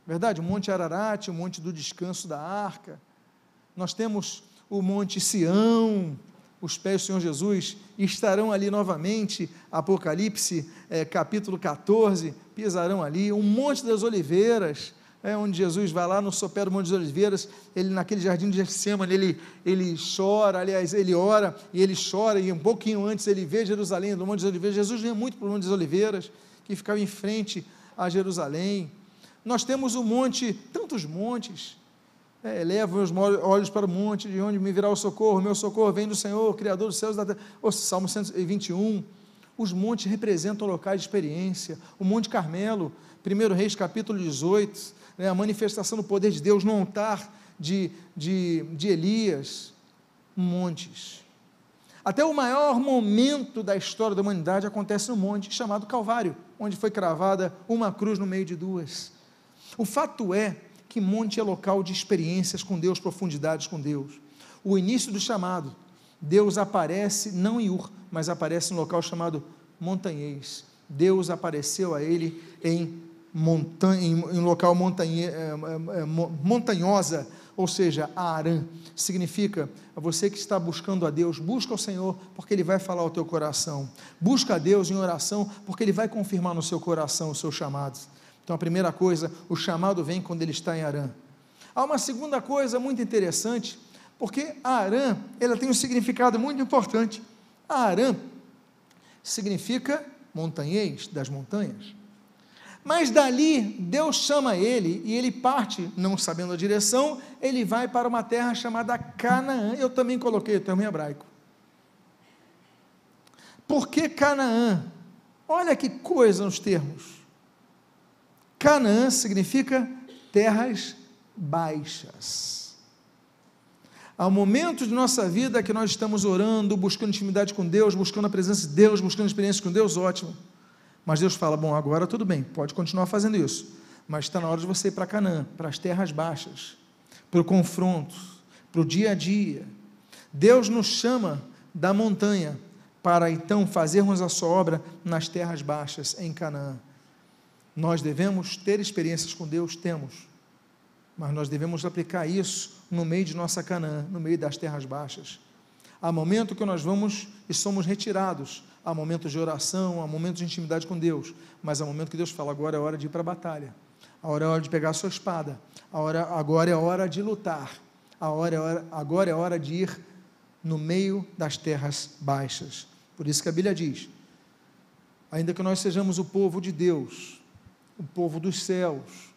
Verdade? O Monte Ararat, o Monte do Descanso da Arca. Nós temos o Monte Sião, os pés do Senhor Jesus estarão ali novamente, Apocalipse é, capítulo 14, pisarão ali, um monte das oliveiras, é, onde Jesus vai lá no sopé do Monte das Oliveiras, ele naquele jardim de Getsemane, ele, ele chora, aliás, ele ora e ele chora, e um pouquinho antes ele vê Jerusalém, do Monte das Oliveiras, Jesus vinha muito para o Monte das Oliveiras, que ficava em frente a Jerusalém, nós temos o monte, tantos montes, é, eleva meus olhos para o monte, de onde me virá o socorro, meu socorro vem do Senhor, Criador dos céus e da terra. O Salmo 121. Os montes representam locais de experiência. O Monte Carmelo, 1 Reis capítulo 18, né, a manifestação do poder de Deus no altar de, de, de Elias. Montes. Até o maior momento da história da humanidade acontece no monte chamado Calvário, onde foi cravada uma cruz no meio de duas. O fato é que monte é local de experiências com Deus, profundidades com Deus. O início do chamado, Deus aparece não em Ur, mas aparece no local chamado Montanhês. Deus apareceu a ele em, montanha, em, em local montanhe, é, é, é, montanhosa, ou seja, Arã. Significa, você que está buscando a Deus, busca o Senhor, porque Ele vai falar ao teu coração. Busca a Deus em oração, porque Ele vai confirmar no seu coração os seus chamados. Então, a primeira coisa, o chamado vem quando ele está em Arã. Há uma segunda coisa muito interessante, porque Arã, ela tem um significado muito importante. Arã significa montanhês, das montanhas. Mas dali, Deus chama ele e ele parte, não sabendo a direção, ele vai para uma terra chamada Canaã. Eu também coloquei o termo em hebraico. Por que Canaã? Olha que coisa nos termos. Canaã significa terras baixas. Há um momento de nossa vida que nós estamos orando, buscando intimidade com Deus, buscando a presença de Deus, buscando experiência com Deus, ótimo. Mas Deus fala: bom, agora tudo bem, pode continuar fazendo isso, mas está na hora de você ir para Canaã, para as terras baixas, para o confronto, para o dia a dia. Deus nos chama da montanha para então fazermos a sua obra nas terras baixas, em Canaã. Nós devemos ter experiências com Deus? Temos. Mas nós devemos aplicar isso no meio de nossa Canaã, no meio das terras baixas. Há momento que nós vamos e somos retirados. Há momentos de oração, há momentos de intimidade com Deus. Mas há momento que Deus fala: agora é hora de ir para a batalha. A hora é hora de pegar a sua espada. A hora, agora é hora de lutar. A é hora, agora é hora de ir no meio das terras baixas. Por isso que a Bíblia diz: ainda que nós sejamos o povo de Deus, o povo dos céus.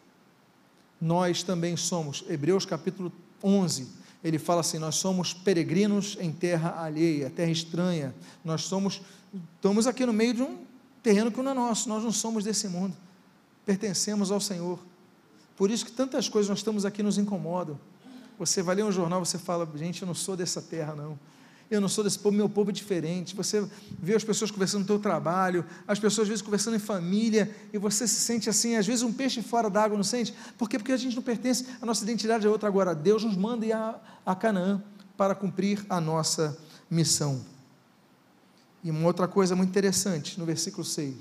Nós também somos, Hebreus capítulo 11, ele fala assim: Nós somos peregrinos em terra alheia, terra estranha. Nós somos, estamos aqui no meio de um terreno que não é nosso, nós não somos desse mundo, pertencemos ao Senhor. Por isso que tantas coisas nós estamos aqui nos incomodam. Você vai ler um jornal, você fala, gente, eu não sou dessa terra, não. Eu não sou desse povo, meu povo é diferente. Você vê as pessoas conversando no teu trabalho, as pessoas às vezes conversando em família, e você se sente assim, às vezes um peixe fora d'água, não sente? Por quê? Porque a gente não pertence, a nossa identidade é outra. Agora, Deus nos manda ir a, a Canaã para cumprir a nossa missão. E uma outra coisa muito interessante, no versículo 6.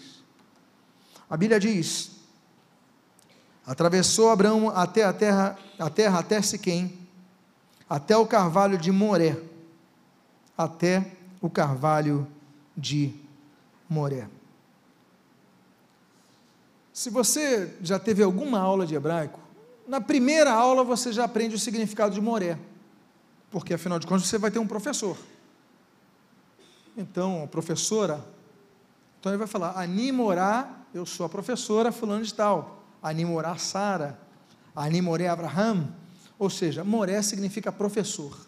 A Bíblia diz: Atravessou Abraão até a terra, a terra até Siquém, até o carvalho de Moré, até o carvalho de Moré. Se você já teve alguma aula de hebraico, na primeira aula você já aprende o significado de Moré, porque afinal de contas você vai ter um professor. Então, a professora, então ele vai falar, Animorá, eu sou a professora fulano de tal, Animorá Sara, Animoré Abraham, ou seja, Moré significa professor.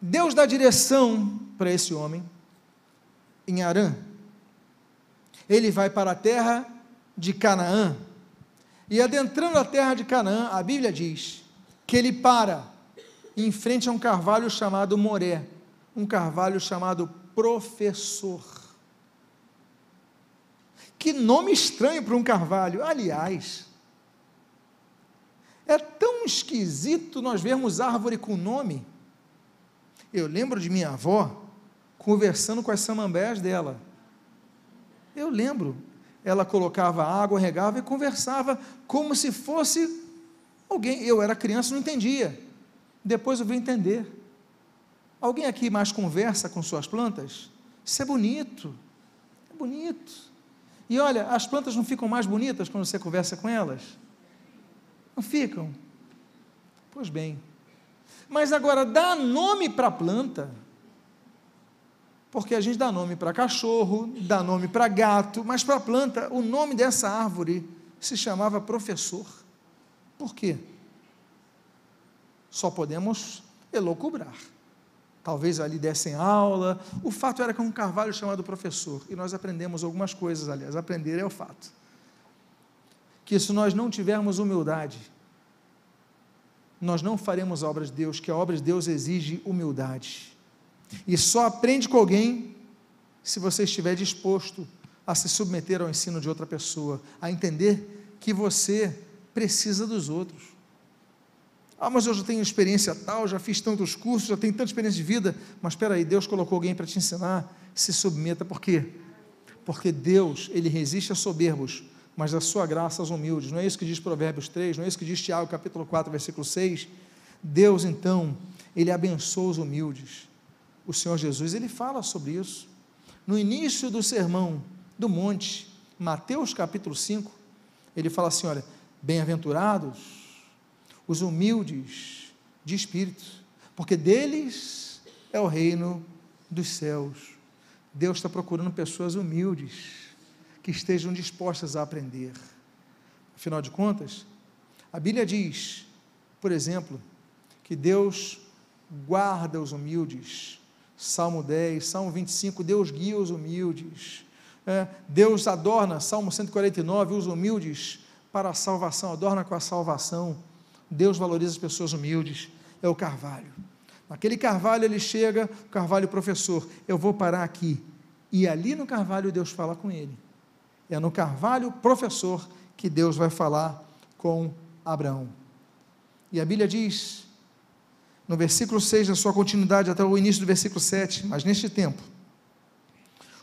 Deus dá direção para esse homem em Arã. Ele vai para a terra de Canaã. E adentrando a terra de Canaã, a Bíblia diz que ele para em frente a um carvalho chamado Moré, um carvalho chamado professor. Que nome estranho para um carvalho. Aliás, é tão esquisito nós vermos árvore com nome. Eu lembro de minha avó conversando com as samambés dela. Eu lembro. Ela colocava água, regava e conversava como se fosse alguém. Eu era criança, não entendia. Depois eu vim entender. Alguém aqui mais conversa com suas plantas? Isso é bonito. É bonito. E olha, as plantas não ficam mais bonitas quando você conversa com elas? Não ficam? Pois bem, mas agora, dá nome para a planta, porque a gente dá nome para cachorro, dá nome para gato, mas para a planta, o nome dessa árvore se chamava professor. Por quê? Só podemos elocubrar. Talvez ali dessem aula. O fato era que um carvalho chamado professor, e nós aprendemos algumas coisas, aliás, aprender é o fato. Que se nós não tivermos humildade, nós não faremos a obra de Deus, que a obra de Deus exige humildade. E só aprende com alguém se você estiver disposto a se submeter ao ensino de outra pessoa, a entender que você precisa dos outros. Ah, mas eu já tenho experiência tal, já fiz tantos cursos, já tenho tanta experiência de vida, mas espera aí, Deus colocou alguém para te ensinar, se submeta, por quê? Porque Deus, Ele resiste a soberbos, mas a sua graça aos humildes. Não é isso que diz Provérbios 3, não é isso que diz Tiago, capítulo 4, versículo 6. Deus, então, ele abençoa os humildes. O Senhor Jesus, ele fala sobre isso. No início do sermão do monte, Mateus capítulo 5, ele fala assim: olha, bem-aventurados os humildes de espírito, porque deles é o reino dos céus. Deus está procurando pessoas humildes que estejam dispostas a aprender. Afinal de contas, a Bíblia diz, por exemplo, que Deus guarda os humildes. Salmo 10, Salmo 25, Deus guia os humildes. É, Deus adorna, Salmo 149, os humildes para a salvação, adorna com a salvação. Deus valoriza as pessoas humildes. É o carvalho. Naquele carvalho ele chega, o carvalho professor, eu vou parar aqui. E ali no carvalho Deus fala com ele. É no carvalho professor que Deus vai falar com Abraão. E a Bíblia diz, no versículo 6, na sua continuidade até o início do versículo 7, mas neste tempo,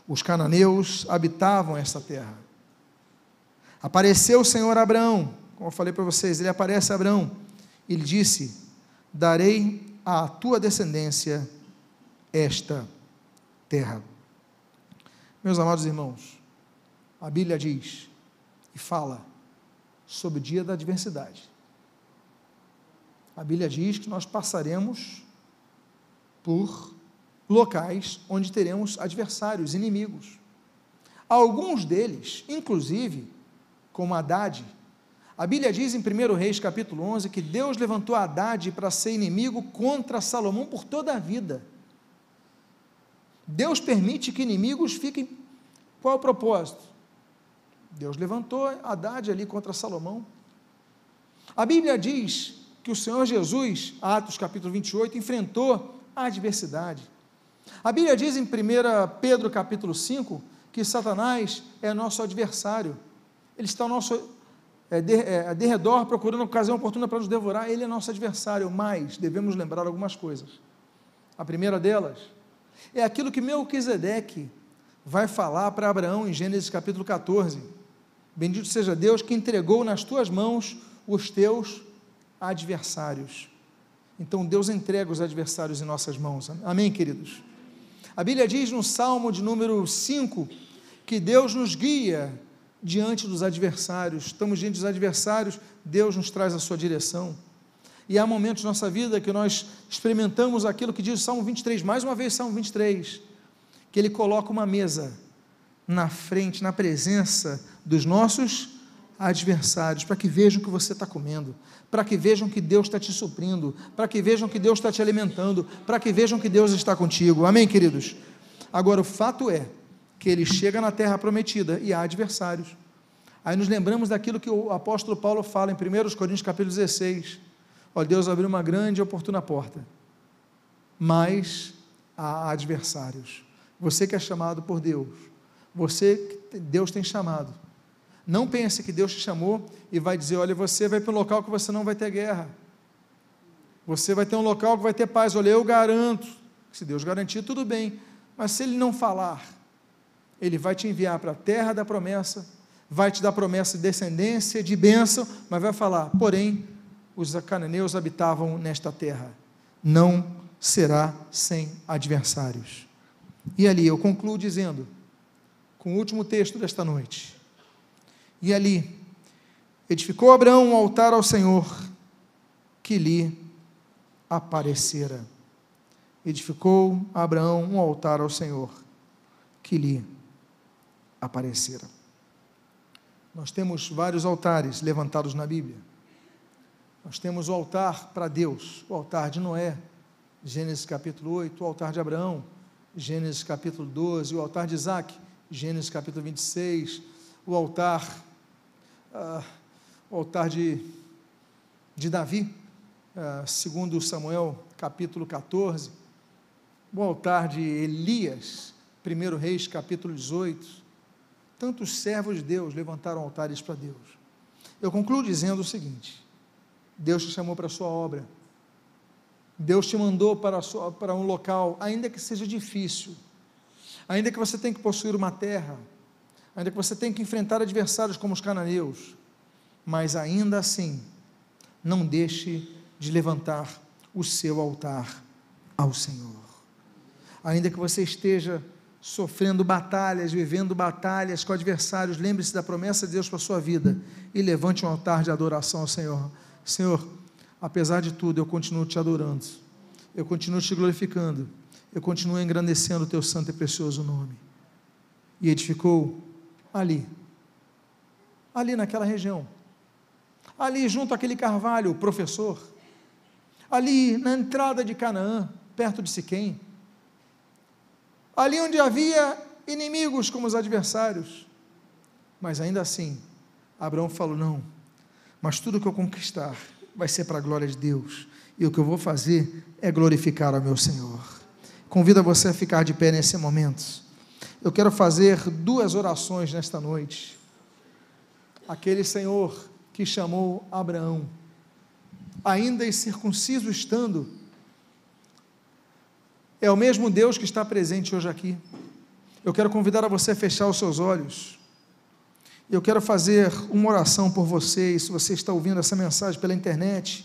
os cananeus habitavam esta terra. Apareceu o Senhor a Abraão, como eu falei para vocês, ele aparece a Abraão, e lhe disse: Darei à tua descendência esta terra. Meus amados irmãos, a Bíblia diz e fala sobre o dia da adversidade. A Bíblia diz que nós passaremos por locais onde teremos adversários, inimigos. Alguns deles, inclusive, como Haddad, A Bíblia diz em 1 Reis capítulo 11 que Deus levantou Haddad para ser inimigo contra Salomão por toda a vida. Deus permite que inimigos fiquem. Qual é o propósito? Deus levantou Haddad ali contra Salomão. A Bíblia diz que o Senhor Jesus, Atos capítulo 28, enfrentou a adversidade. A Bíblia diz em 1 Pedro capítulo 5 que Satanás é nosso adversário. Ele está ao nosso é, de, é, derredor procurando ocasião oportuna para nos devorar. Ele é nosso adversário, mas devemos lembrar algumas coisas. A primeira delas é aquilo que Melquisedeque vai falar para Abraão em Gênesis capítulo 14. Bendito seja Deus que entregou nas tuas mãos os teus adversários. Então Deus entrega os adversários em nossas mãos. Amém, queridos? A Bíblia diz no Salmo de número 5 que Deus nos guia diante dos adversários. Estamos diante dos adversários, Deus nos traz a sua direção. E há momentos na nossa vida que nós experimentamos aquilo que diz o Salmo 23, mais uma vez Salmo 23, que ele coloca uma mesa na frente, na presença dos nossos adversários, para que vejam que você está comendo, para que vejam que Deus está te suprindo, para que vejam que Deus está te alimentando, para que vejam que Deus está contigo. Amém, queridos? Agora, o fato é que ele chega na terra prometida e há adversários. Aí nos lembramos daquilo que o apóstolo Paulo fala em 1 Coríntios capítulo 16. Ó, Deus abriu uma grande e oportuna porta, mas há adversários. Você que é chamado por Deus, você Deus tem chamado, não pense que Deus te chamou e vai dizer: olha, você vai para um local que você não vai ter guerra. Você vai ter um local que vai ter paz. Olha, eu garanto. Se Deus garantir, tudo bem. Mas se Ele não falar, Ele vai te enviar para a terra da promessa, vai te dar promessa de descendência, de bênção, mas vai falar: porém, os cananeus habitavam nesta terra. Não será sem adversários. E ali eu concluo dizendo, com o último texto desta noite: e ali edificou Abraão um altar ao Senhor que lhe aparecera. Edificou Abraão um altar ao Senhor que lhe aparecera. Nós temos vários altares levantados na Bíblia. Nós temos o altar para Deus, o altar de Noé, Gênesis capítulo 8, o altar de Abraão, Gênesis capítulo 12, o altar de Isaac, Gênesis capítulo 26, o altar ah, o altar de, de Davi, ah, segundo Samuel capítulo 14, o altar de Elias, 1 Reis capítulo 18. Tantos servos de Deus levantaram altares para Deus. Eu concluo dizendo o seguinte: Deus te chamou para a sua obra, Deus te mandou para, sua, para um local, ainda que seja difícil, ainda que você tenha que possuir uma terra, ainda que você tenha que enfrentar adversários como os cananeus, mas ainda assim, não deixe de levantar o seu altar ao Senhor. Ainda que você esteja sofrendo batalhas, vivendo batalhas com adversários, lembre-se da promessa de Deus para a sua vida e levante um altar de adoração ao Senhor. Senhor, apesar de tudo, eu continuo te adorando, eu continuo te glorificando, eu continuo engrandecendo o teu santo e precioso nome. E edificou ali, ali naquela região, ali junto àquele carvalho, o professor, ali na entrada de Canaã, perto de Siquém, ali onde havia inimigos como os adversários, mas ainda assim, Abraão falou: não, mas tudo que eu conquistar vai ser para a glória de Deus, e o que eu vou fazer é glorificar ao meu Senhor. Convido você a ficar de pé nesse momento. Eu quero fazer duas orações nesta noite. Aquele Senhor que chamou Abraão, ainda incircunciso estando, é o mesmo Deus que está presente hoje aqui. Eu quero convidar a você a fechar os seus olhos. Eu quero fazer uma oração por você, e se você está ouvindo essa mensagem pela internet,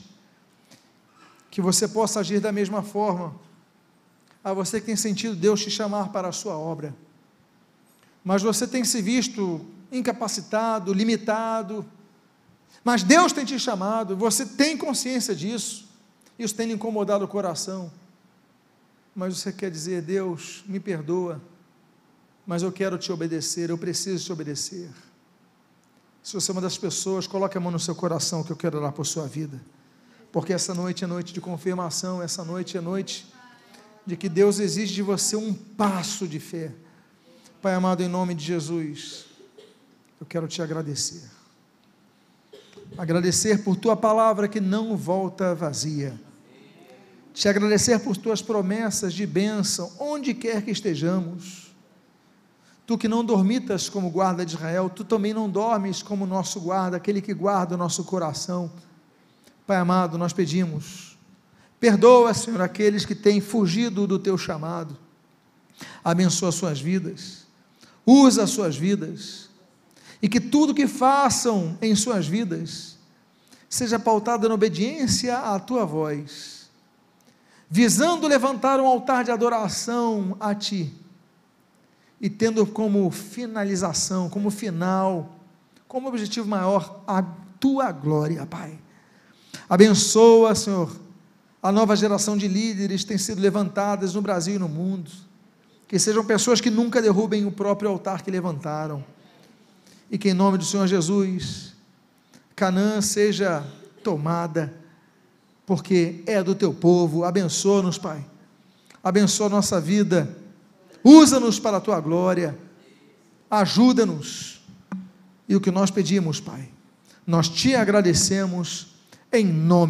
que você possa agir da mesma forma. A você que tem sentido Deus te chamar para a sua obra mas você tem se visto incapacitado, limitado, mas Deus tem te chamado, você tem consciência disso, isso tem lhe incomodado o coração, mas você quer dizer, Deus, me perdoa, mas eu quero te obedecer, eu preciso te obedecer. Se você é uma das pessoas, coloque a mão no seu coração que eu quero orar por sua vida. Porque essa noite é noite de confirmação, essa noite é noite de que Deus exige de você um passo de fé. Pai amado, em nome de Jesus, eu quero te agradecer. Agradecer por tua palavra que não volta vazia. Te agradecer por tuas promessas de bênção, onde quer que estejamos. Tu que não dormitas como guarda de Israel, tu também não dormes como nosso guarda, aquele que guarda o nosso coração. Pai amado, nós pedimos, perdoa, Senhor, aqueles que têm fugido do teu chamado. Abençoa suas vidas, usa suas vidas, e que tudo que façam em suas vidas seja pautado na obediência à tua voz, visando levantar um altar de adoração a ti e tendo como finalização, como final, como objetivo maior, a tua glória, Pai. Abençoa, Senhor, a nova geração de líderes tem sido levantadas no Brasil e no mundo. Que sejam pessoas que nunca derrubem o próprio altar que levantaram. E que em nome do Senhor Jesus, Canaã seja tomada, porque é do teu povo. Abençoa-nos, Pai. Abençoa a nossa vida usa-nos para a tua glória, ajuda-nos. E o que nós pedimos, Pai, nós te agradecemos em nome